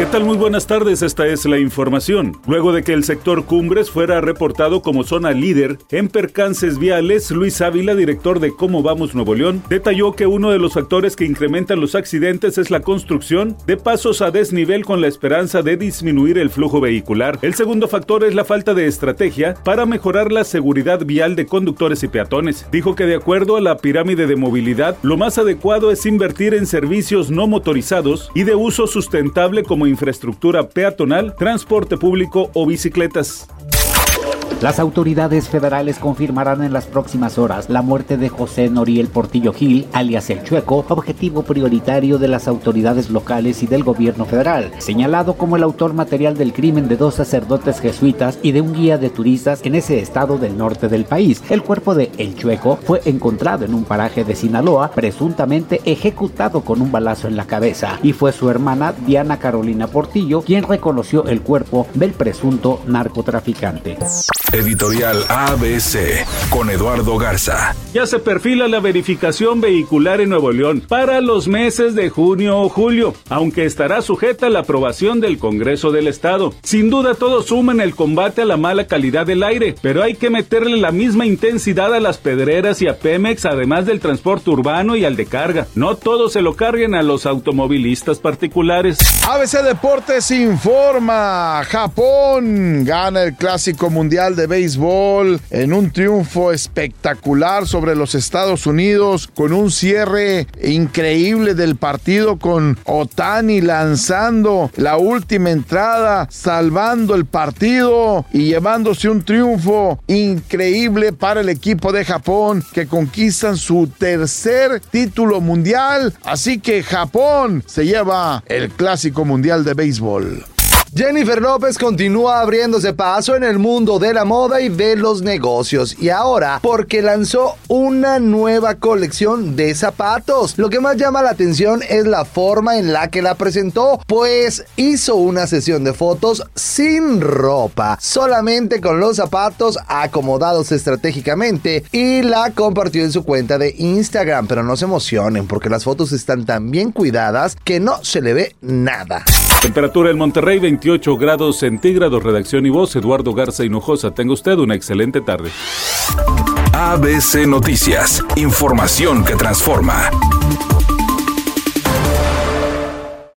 ¿Qué tal? Muy buenas tardes, esta es la información. Luego de que el sector Cumbres fuera reportado como zona líder en percances viales, Luis Ávila, director de Cómo Vamos Nuevo León, detalló que uno de los factores que incrementan los accidentes es la construcción de pasos a desnivel con la esperanza de disminuir el flujo vehicular. El segundo factor es la falta de estrategia para mejorar la seguridad vial de conductores y peatones. Dijo que de acuerdo a la pirámide de movilidad, lo más adecuado es invertir en servicios no motorizados y de uso sustentable como infraestructura peatonal, transporte público o bicicletas. Las autoridades federales confirmarán en las próximas horas la muerte de José Noriel Portillo Gil, alias El Chueco, objetivo prioritario de las autoridades locales y del gobierno federal, señalado como el autor material del crimen de dos sacerdotes jesuitas y de un guía de turistas en ese estado del norte del país. El cuerpo de El Chueco fue encontrado en un paraje de Sinaloa, presuntamente ejecutado con un balazo en la cabeza, y fue su hermana Diana Carolina Portillo quien reconoció el cuerpo del presunto narcotraficante. Editorial ABC con Eduardo Garza. Ya se perfila la verificación vehicular en Nuevo León para los meses de junio o julio, aunque estará sujeta a la aprobación del Congreso del Estado. Sin duda todo suma en el combate a la mala calidad del aire, pero hay que meterle la misma intensidad a las pedreras y a Pemex, además del transporte urbano y al de carga. No todo se lo carguen a los automovilistas particulares. ABC Deportes informa, Japón gana el Clásico Mundial de de béisbol en un triunfo espectacular sobre los Estados Unidos con un cierre increíble del partido con Otani lanzando la última entrada, salvando el partido y llevándose un triunfo increíble para el equipo de Japón que conquistan su tercer título mundial. Así que Japón se lleva el clásico mundial de béisbol. Jennifer López continúa abriéndose paso en el mundo de la moda y de los negocios y ahora porque lanzó una nueva colección de zapatos. Lo que más llama la atención es la forma en la que la presentó, pues hizo una sesión de fotos sin ropa, solamente con los zapatos acomodados estratégicamente y la compartió en su cuenta de Instagram, pero no se emocionen porque las fotos están tan bien cuidadas que no se le ve nada. Temperatura en Monterrey 28 grados centígrados. Redacción y voz Eduardo Garza Hinojosa. Tenga usted una excelente tarde. ABC Noticias. Información que transforma.